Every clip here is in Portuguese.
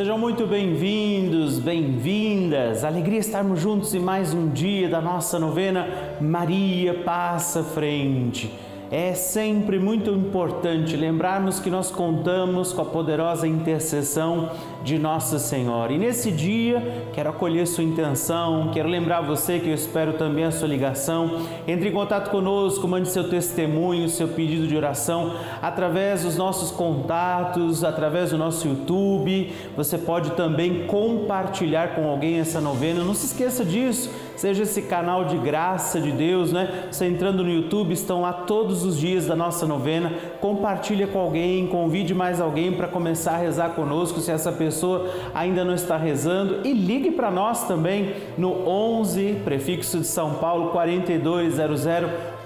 Sejam muito bem-vindos, bem-vindas. Alegria estarmos juntos em mais um dia da nossa novena Maria Passa Frente. É sempre muito importante lembrarmos que nós contamos com a poderosa intercessão de Nossa Senhora. E nesse dia, quero acolher sua intenção, quero lembrar você que eu espero também a sua ligação. Entre em contato conosco, mande seu testemunho, seu pedido de oração através dos nossos contatos, através do nosso YouTube. Você pode também compartilhar com alguém essa novena. Não se esqueça disso seja esse canal de graça de Deus, né? Você entrando no YouTube, estão lá todos os dias da nossa novena. Compartilha com alguém, convide mais alguém para começar a rezar conosco, se essa pessoa ainda não está rezando. E ligue para nós também no 11, prefixo de São Paulo, 4200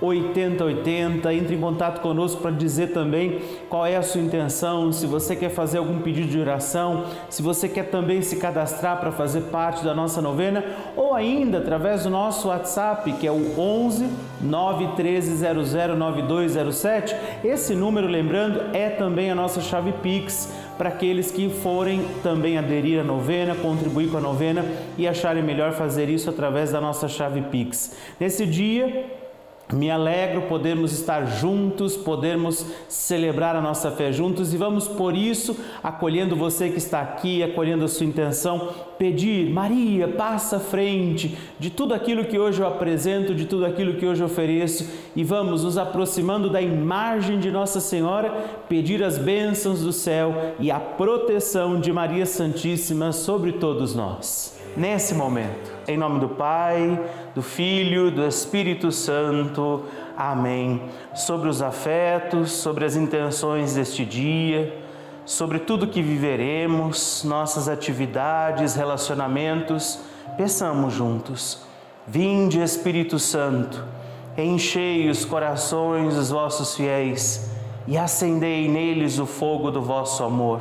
8080. Entre em contato conosco para dizer também qual é a sua intenção, se você quer fazer algum pedido de oração, se você quer também se cadastrar para fazer parte da nossa novena, ou ainda através do nosso WhatsApp, que é o 11 913009207. Esse número, lembrando, é também a nossa chave Pix para aqueles que forem também aderir à novena, contribuir com a novena e acharem melhor fazer isso através da nossa chave Pix. Nesse dia, me alegro podermos estar juntos, podermos celebrar a nossa fé juntos e vamos por isso, acolhendo você que está aqui, acolhendo a sua intenção, pedir, Maria, passa à frente de tudo aquilo que hoje eu apresento, de tudo aquilo que hoje eu ofereço e vamos nos aproximando da imagem de Nossa Senhora, pedir as bênçãos do céu e a proteção de Maria Santíssima sobre todos nós. Nesse momento, em nome do Pai, do Filho, do Espírito Santo. Amém. Sobre os afetos, sobre as intenções deste dia, sobre tudo que viveremos, nossas atividades, relacionamentos, peçamos juntos. Vinde, Espírito Santo, enchei os corações dos vossos fiéis e acendei neles o fogo do vosso amor.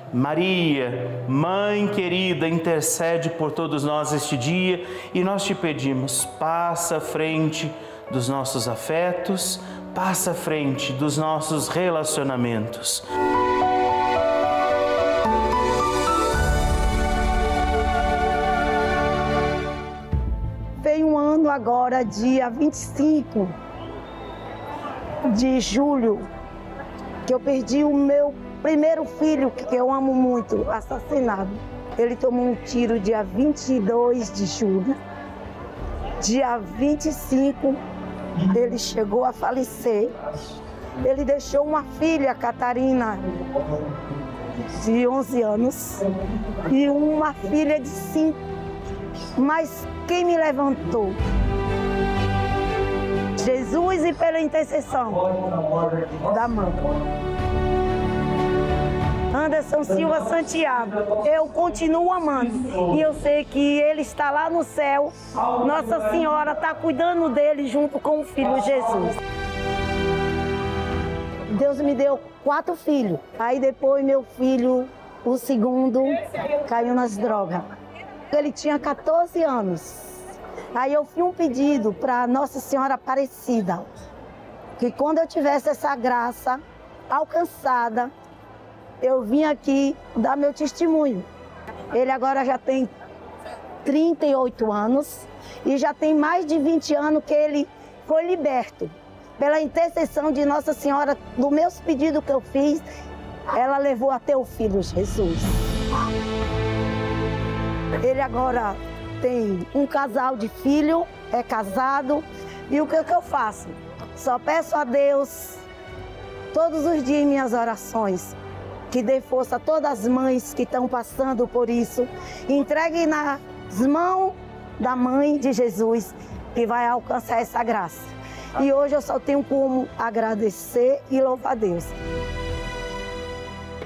Maria, Mãe querida, intercede por todos nós este dia e nós te pedimos, passa à frente dos nossos afetos, passa à frente dos nossos relacionamentos. Vem um ano agora, dia 25 de julho, que eu perdi o meu primeiro filho, que eu amo muito, assassinado. Ele tomou um tiro dia 22 de julho. Dia 25, ele chegou a falecer. Ele deixou uma filha, Catarina, de 11 anos, e uma filha de 5. Mas quem me levantou? Jesus e pela intercessão da mãe. Anderson Silva Santiago. Eu continuo amando. E eu sei que ele está lá no céu. Nossa Senhora está cuidando dele junto com o filho Jesus. Deus me deu quatro filhos. Aí depois meu filho, o segundo, caiu nas drogas. Ele tinha 14 anos. Aí eu fiz um pedido para Nossa Senhora Aparecida, que quando eu tivesse essa graça alcançada, eu vim aqui dar meu testemunho. Ele agora já tem 38 anos e já tem mais de 20 anos que ele foi liberto. Pela intercessão de Nossa Senhora, do meus pedidos que eu fiz, ela levou até o filho Jesus. Ele agora tem um casal de filho, é casado. E o que, que eu faço? Só peço a Deus todos os dias minhas orações que dê força a todas as mães que estão passando por isso. Entregue nas mãos da mãe de Jesus que vai alcançar essa graça. E hoje eu só tenho como agradecer e louvar a Deus.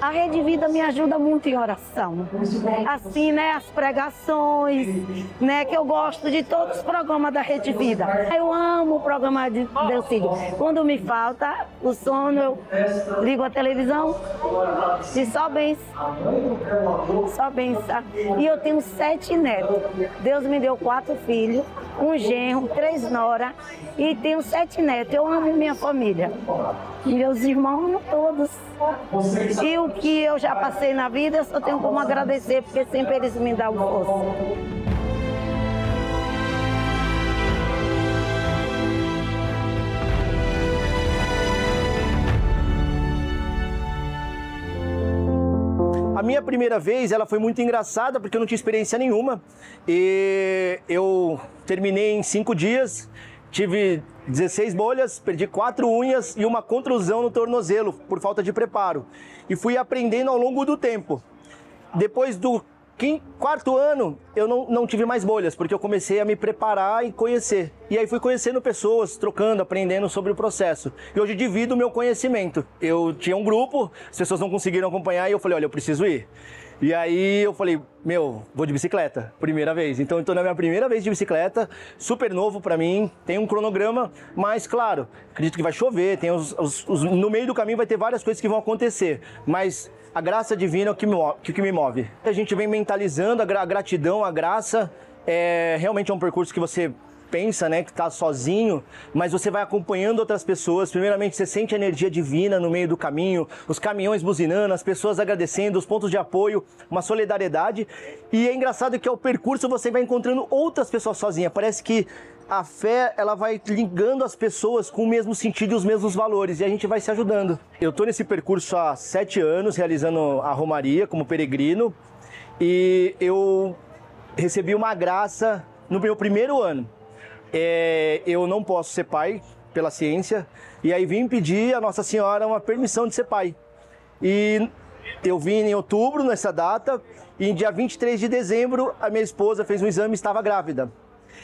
A Rede Vida me ajuda muito em oração. Assim, né, as pregações, né, que eu gosto de todos os programas da Rede Vida. Eu amo o programa de Delcídio. Quando me falta o sono, eu ligo a televisão e só bens. Só bens. E eu tenho sete netos. Deus me deu quatro filhos, um genro, três noras e tenho sete netos. Eu amo minha família. Meus irmãos todos. E o que eu já passei na vida, eu só tenho como agradecer, porque sempre eles me dão força. A minha primeira vez, ela foi muito engraçada porque eu não tinha experiência nenhuma. E eu terminei em cinco dias, tive 16 bolhas, perdi quatro unhas e uma contusão no tornozelo por falta de preparo. E fui aprendendo ao longo do tempo. Depois do quinto, quarto ano, eu não, não tive mais bolhas, porque eu comecei a me preparar e conhecer. E aí fui conhecendo pessoas, trocando, aprendendo sobre o processo. E hoje divido o meu conhecimento. Eu tinha um grupo, as pessoas não conseguiram acompanhar e eu falei, olha, eu preciso ir. E aí eu falei, meu, vou de bicicleta, primeira vez. Então eu tô na minha primeira vez de bicicleta, super novo para mim, tem um cronograma, mas claro, acredito que vai chover, tem os, os, os, no meio do caminho vai ter várias coisas que vão acontecer, mas a graça divina é o que me. Que me move. A gente vem mentalizando a gratidão, a graça, é, realmente é um percurso que você pensa, né, que está sozinho, mas você vai acompanhando outras pessoas. Primeiramente, você sente a energia divina no meio do caminho, os caminhões buzinando, as pessoas agradecendo, os pontos de apoio, uma solidariedade. E é engraçado que ao percurso você vai encontrando outras pessoas sozinhas. Parece que a fé ela vai ligando as pessoas com o mesmo sentido e os mesmos valores e a gente vai se ajudando. Eu estou nesse percurso há sete anos realizando a romaria como peregrino e eu recebi uma graça no meu primeiro ano é, eu não posso ser pai pela ciência, e aí vim pedir a Nossa Senhora uma permissão de ser pai. E eu vim em outubro, nessa data, e em dia 23 de dezembro, a minha esposa fez um exame e estava grávida.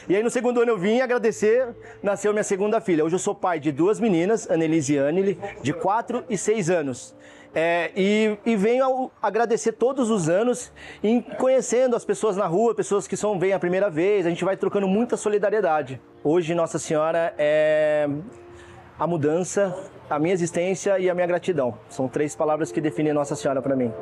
E aí no segundo ano eu vim agradecer, nasceu minha segunda filha. Hoje eu sou pai de duas meninas, Annelise e Anneli, de 4 e 6 anos. É, e, e, venho agradecer todos os anos, em conhecendo as pessoas na rua, pessoas que são vêm a primeira vez, a gente vai trocando muita solidariedade. Hoje Nossa Senhora é a mudança, a minha existência e a minha gratidão. São três palavras que definem Nossa Senhora para mim.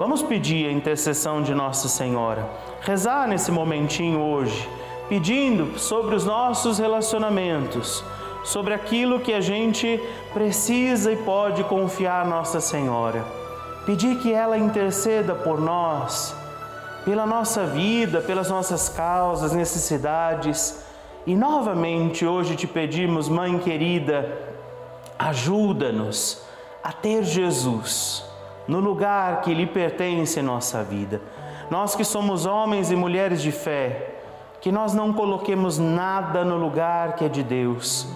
Vamos pedir a intercessão de Nossa Senhora, rezar nesse momentinho hoje, pedindo sobre os nossos relacionamentos, sobre aquilo que a gente precisa e pode confiar a Nossa Senhora. Pedir que ela interceda por nós, pela nossa vida, pelas nossas causas, necessidades. E novamente hoje te pedimos, Mãe querida, ajuda-nos a ter Jesus no lugar que lhe pertence nossa vida. Nós que somos homens e mulheres de fé, que nós não coloquemos nada no lugar que é de Deus,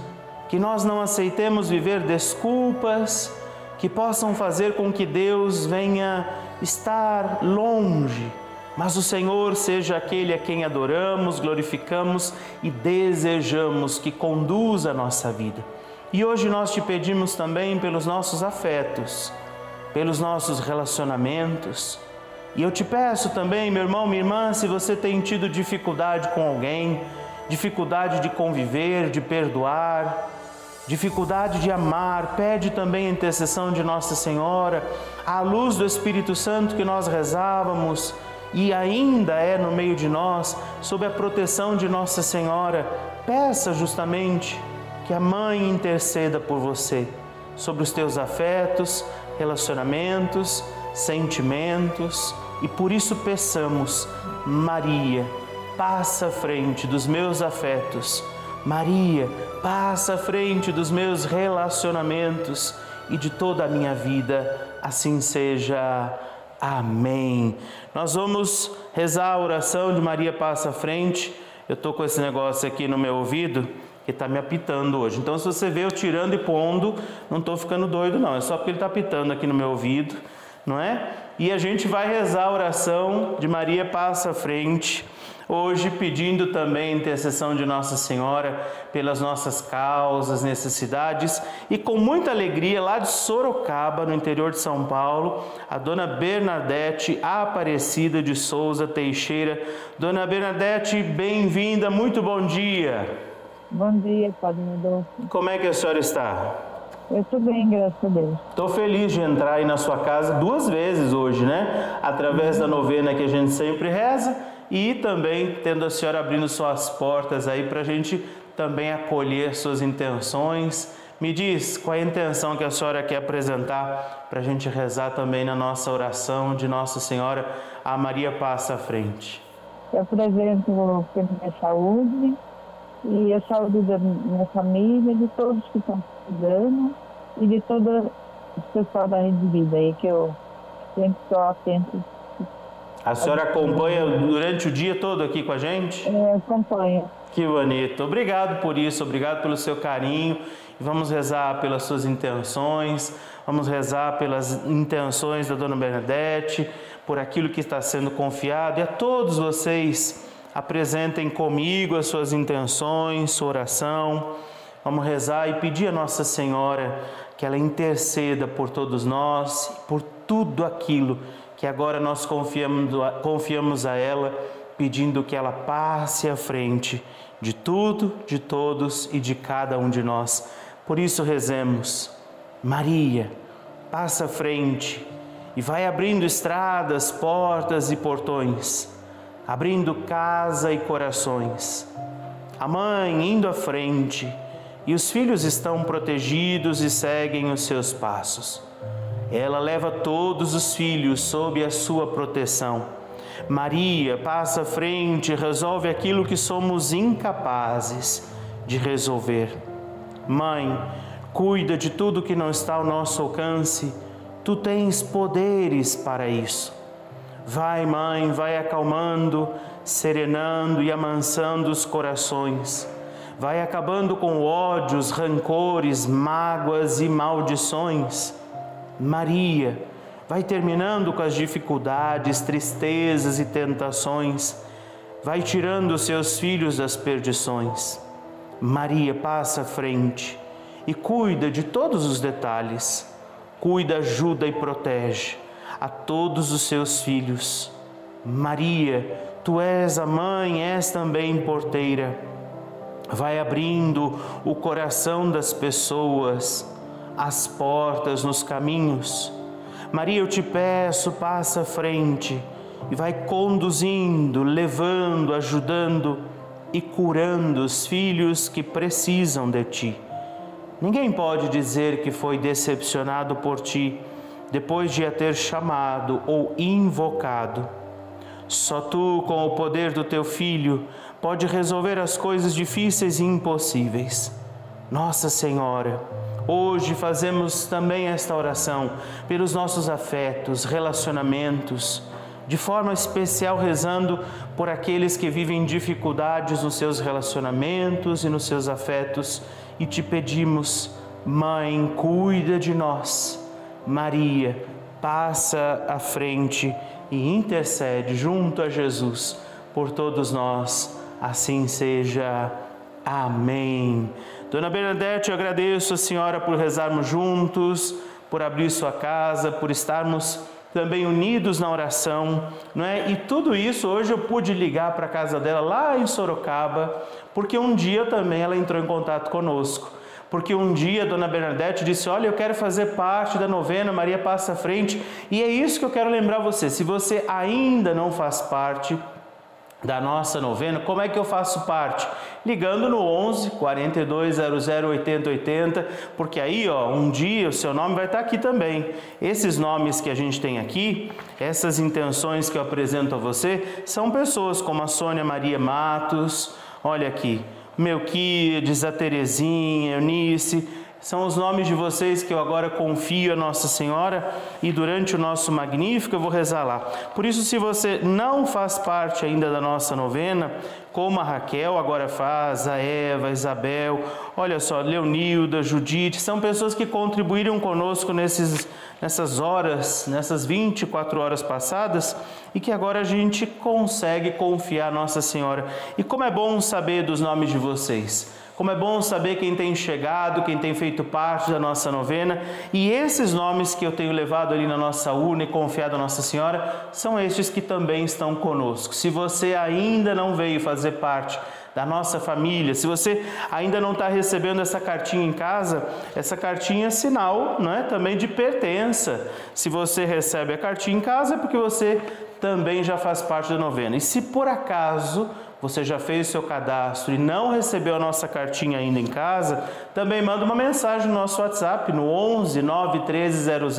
que nós não aceitemos viver desculpas que possam fazer com que Deus venha estar longe, mas o Senhor seja aquele a quem adoramos, glorificamos e desejamos que conduza a nossa vida. E hoje nós te pedimos também pelos nossos afetos pelos nossos relacionamentos. E eu te peço também, meu irmão, minha irmã, se você tem tido dificuldade com alguém, dificuldade de conviver, de perdoar, dificuldade de amar, pede também a intercessão de Nossa Senhora, à luz do Espírito Santo que nós rezávamos e ainda é no meio de nós, sob a proteção de Nossa Senhora, peça justamente que a Mãe interceda por você, sobre os teus afetos, relacionamentos, sentimentos e por isso peçamos, Maria, passa à frente dos meus afetos. Maria, passa à frente dos meus relacionamentos e de toda a minha vida. Assim seja. Amém. Nós vamos rezar a oração de Maria passa à frente. Eu estou com esse negócio aqui no meu ouvido que está me apitando hoje. Então, se você vê eu tirando e pondo, não estou ficando doido, não. É só porque ele está apitando aqui no meu ouvido. não é? E a gente vai rezar a oração de Maria passa à frente. Hoje, pedindo também intercessão de Nossa Senhora pelas nossas causas, necessidades, e com muita alegria, lá de Sorocaba, no interior de São Paulo, a dona Bernadette Aparecida de Souza Teixeira. Dona Bernadette, bem-vinda, muito bom dia. Bom dia, Padre Rodolfo. Como é que a senhora está? Eu estou bem, graças a Deus. Estou feliz de entrar aí na sua casa duas vezes hoje, né? Através da novena que a gente sempre reza e também tendo a senhora abrindo suas portas aí para a gente também acolher suas intenções. Me diz qual é a intenção que a senhora quer apresentar para a gente rezar também na nossa oração de Nossa Senhora, a Maria passa à frente. Eu apresento minha saúde e a saúde da minha família, de todos que estão precisando e de todo o pessoal da Rede Vida aí, que eu sempre estou atento. A senhora acompanha durante o dia todo aqui com a gente? É, acompanho. Que bonito. Obrigado por isso, obrigado pelo seu carinho. Vamos rezar pelas suas intenções, vamos rezar pelas intenções da Dona Bernadette, por aquilo que está sendo confiado e a todos vocês apresentem comigo as suas intenções, sua oração. Vamos rezar e pedir a Nossa Senhora que ela interceda por todos nós, por tudo aquilo que agora nós confiamos, confiamos a ela, pedindo que ela passe à frente de tudo, de todos e de cada um de nós. Por isso rezemos. Maria, passa à frente e vai abrindo estradas, portas e portões abrindo casa e corações. A mãe indo à frente e os filhos estão protegidos e seguem os seus passos. Ela leva todos os filhos sob a sua proteção. Maria passa à frente e resolve aquilo que somos incapazes de resolver. Mãe, cuida de tudo que não está ao nosso alcance. Tu tens poderes para isso. Vai, mãe, vai acalmando, serenando e amansando os corações. Vai acabando com ódios, rancores, mágoas e maldições. Maria, vai terminando com as dificuldades, tristezas e tentações. Vai tirando seus filhos das perdições. Maria passa à frente e cuida de todos os detalhes. Cuida, ajuda e protege a todos os seus filhos. Maria, tu és a mãe, és também porteira. Vai abrindo o coração das pessoas, as portas nos caminhos. Maria, eu te peço, passa à frente e vai conduzindo, levando, ajudando e curando os filhos que precisam de ti. Ninguém pode dizer que foi decepcionado por ti depois de a ter chamado ou invocado. Só tu, com o poder do teu Filho, pode resolver as coisas difíceis e impossíveis. Nossa Senhora, hoje fazemos também esta oração pelos nossos afetos, relacionamentos, de forma especial rezando por aqueles que vivem dificuldades nos seus relacionamentos e nos seus afetos e te pedimos, Mãe, cuida de nós Maria passa à frente e intercede junto a Jesus por todos nós. Assim seja. Amém. Dona Bernadette, eu agradeço a senhora por rezarmos juntos, por abrir sua casa, por estarmos também unidos na oração, não é? E tudo isso hoje eu pude ligar para a casa dela lá em Sorocaba, porque um dia também ela entrou em contato conosco porque um dia dona Bernadette disse: Olha, eu quero fazer parte da novena Maria Passa à Frente, e é isso que eu quero lembrar você. Se você ainda não faz parte da nossa novena, como é que eu faço parte? Ligando no 11 4200 80 80, porque aí, ó, um dia o seu nome vai estar aqui também. Esses nomes que a gente tem aqui, essas intenções que eu apresento a você, são pessoas como a Sônia Maria Matos, olha aqui, Melquides, a Terezinha, Eunice, São os nomes de vocês que eu agora confio a Nossa Senhora e durante o nosso magnífico eu vou rezar lá. Por isso, se você não faz parte ainda da nossa novena, como a Raquel agora faz, a Eva, a Isabel, olha só, Leonilda, Judite, são pessoas que contribuíram conosco nesses, nessas horas, nessas 24 horas passadas e que agora a gente consegue confiar a Nossa Senhora. E como é bom saber dos nomes de vocês. Como é bom saber quem tem chegado, quem tem feito parte da nossa novena. E esses nomes que eu tenho levado ali na nossa urna e confiado a Nossa Senhora são estes que também estão conosco. Se você ainda não veio fazer parte da nossa família, se você ainda não está recebendo essa cartinha em casa, essa cartinha é sinal não é, também de pertença. Se você recebe a cartinha em casa, é porque você também já faz parte da novena. E se por acaso você já fez o seu cadastro e não recebeu a nossa cartinha ainda em casa, também manda uma mensagem no nosso WhatsApp no 11 91300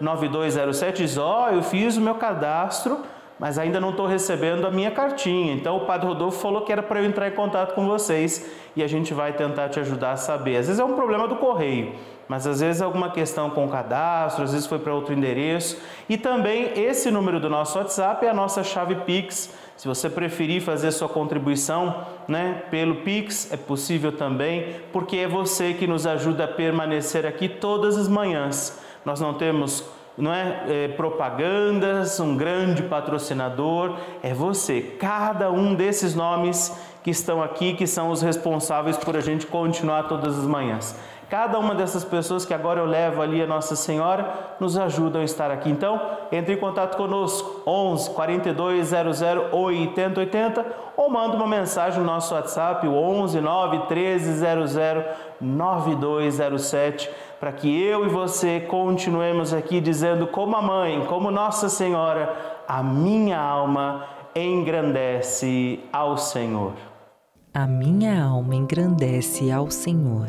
9207 diz: "Ó, oh, eu fiz o meu cadastro, mas ainda não estou recebendo a minha cartinha. Então o Padre Rodolfo falou que era para eu entrar em contato com vocês e a gente vai tentar te ajudar a saber. Às vezes é um problema do correio mas às vezes é alguma questão com o cadastro, às vezes foi para outro endereço. E também esse número do nosso WhatsApp é a nossa chave Pix. Se você preferir fazer sua contribuição né, pelo Pix, é possível também, porque é você que nos ajuda a permanecer aqui todas as manhãs. Nós não temos não é, é, propagandas, um grande patrocinador, é você. Cada um desses nomes que estão aqui, que são os responsáveis por a gente continuar todas as manhãs. Cada uma dessas pessoas que agora eu levo ali a Nossa Senhora nos ajudam a estar aqui. Então, entre em contato conosco, 11 42 00 80 80 ou manda uma mensagem no nosso WhatsApp, o 11 9 13 00 9207, para que eu e você continuemos aqui dizendo como a mãe, como Nossa Senhora, a minha alma engrandece ao Senhor. A minha alma engrandece ao Senhor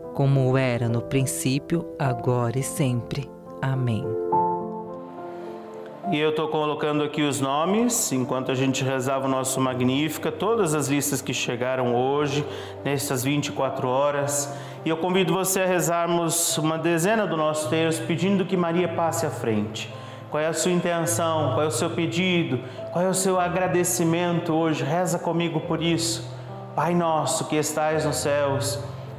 como era no princípio, agora e sempre. Amém. E eu estou colocando aqui os nomes, enquanto a gente rezava o nosso Magnífica, todas as listas que chegaram hoje, nessas 24 horas. E eu convido você a rezarmos uma dezena do nosso texto, pedindo que Maria passe à frente. Qual é a sua intenção? Qual é o seu pedido? Qual é o seu agradecimento hoje? Reza comigo por isso. Pai nosso que estais nos céus,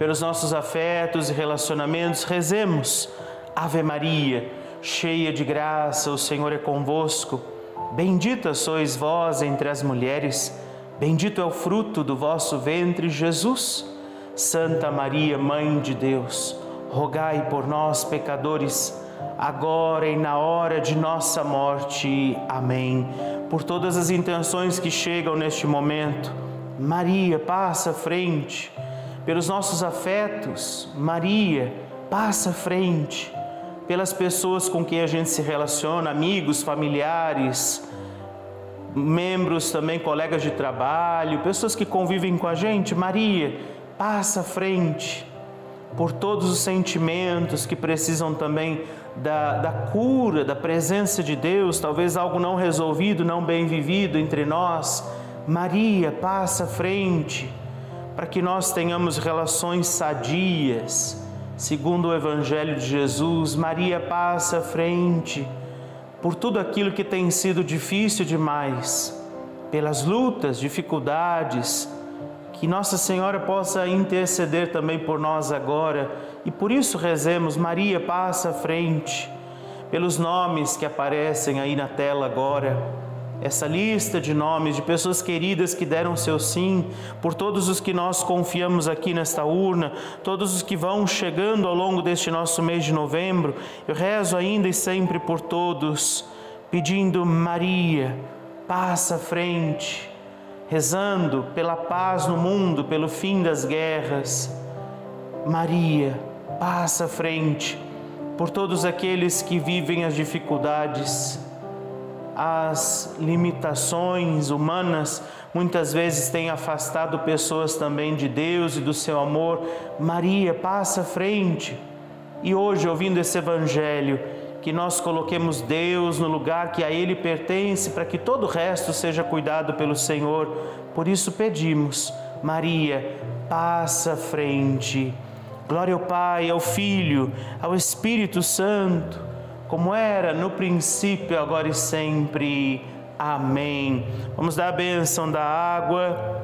pelos nossos afetos e relacionamentos, rezemos. Ave Maria, cheia de graça, o Senhor é convosco. Bendita sois vós entre as mulheres, bendito é o fruto do vosso ventre, Jesus. Santa Maria, Mãe de Deus, rogai por nós, pecadores, agora e na hora de nossa morte. Amém. Por todas as intenções que chegam neste momento, Maria, passa à frente pelos nossos afetos, Maria passa à frente, pelas pessoas com quem a gente se relaciona, amigos, familiares, membros também, colegas de trabalho, pessoas que convivem com a gente, Maria passa à frente, por todos os sentimentos que precisam também da, da cura, da presença de Deus, talvez algo não resolvido, não bem vivido entre nós. Maria, passa à frente para que nós tenhamos relações sadias, segundo o Evangelho de Jesus. Maria, passa à frente por tudo aquilo que tem sido difícil demais, pelas lutas, dificuldades, que Nossa Senhora possa interceder também por nós agora e por isso rezemos, Maria passa à frente, pelos nomes que aparecem aí na tela agora, essa lista de nomes de pessoas queridas que deram seu sim, por todos os que nós confiamos aqui nesta urna, todos os que vão chegando ao longo deste nosso mês de novembro, eu rezo ainda e sempre por todos, pedindo Maria, passa à frente rezando pela paz no mundo, pelo fim das guerras. Maria, passa à frente por todos aqueles que vivem as dificuldades, as limitações humanas, muitas vezes têm afastado pessoas também de Deus e do seu amor. Maria, passa à frente. E hoje, ouvindo esse evangelho, que nós coloquemos Deus no lugar que a Ele pertence, para que todo o resto seja cuidado pelo Senhor. Por isso pedimos, Maria, passa à frente. Glória ao Pai, ao Filho, ao Espírito Santo, como era no princípio, agora e sempre. Amém. Vamos dar a bênção da água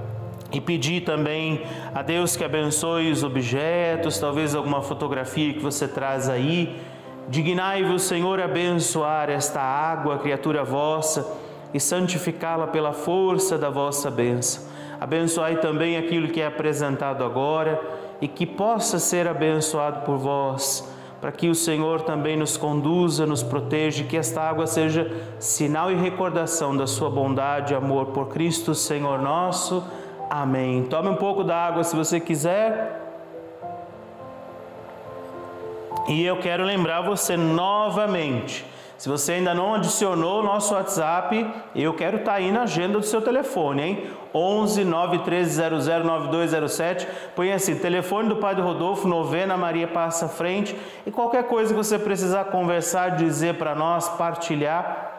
e pedir também a Deus que abençoe os objetos, talvez alguma fotografia que você traz aí Dignai-vos, Senhor, abençoar esta água, criatura vossa, e santificá-la pela força da vossa bênção. Abençoai também aquilo que é apresentado agora e que possa ser abençoado por vós, para que o Senhor também nos conduza, nos proteja, que esta água seja sinal e recordação da sua bondade e amor por Cristo, Senhor nosso. Amém. Tome um pouco da água se você quiser. E eu quero lembrar você novamente. Se você ainda não adicionou o nosso WhatsApp, eu quero estar tá aí na agenda do seu telefone, hein? 11 91300 9207. Põe assim: telefone do Padre Rodolfo, novena Maria Passa Frente. E qualquer coisa que você precisar conversar, dizer para nós, partilhar,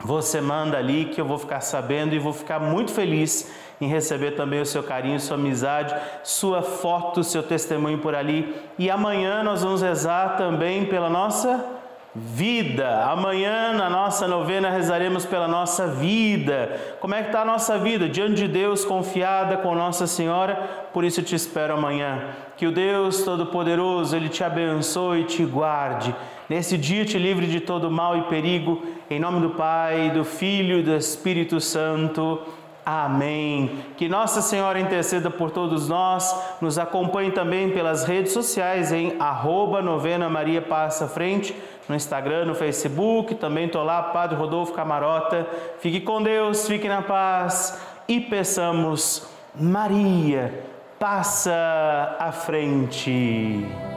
você manda ali que eu vou ficar sabendo e vou ficar muito feliz em receber também o seu carinho, sua amizade, sua foto, seu testemunho por ali. E amanhã nós vamos rezar também pela nossa vida. Amanhã na nossa novena rezaremos pela nossa vida. Como é que está a nossa vida? Diante de Deus, confiada com Nossa Senhora. Por isso te espero amanhã. Que o Deus Todo-Poderoso, Ele te abençoe e te guarde. Nesse dia te livre de todo mal e perigo. Em nome do Pai, do Filho e do Espírito Santo. Amém. Que Nossa Senhora interceda por todos nós, nos acompanhe também pelas redes sociais em arroba novena Maria Passa Frente, no Instagram, no Facebook, também estou lá, Padre Rodolfo Camarota. Fique com Deus, fique na paz e peçamos, Maria, passa à frente.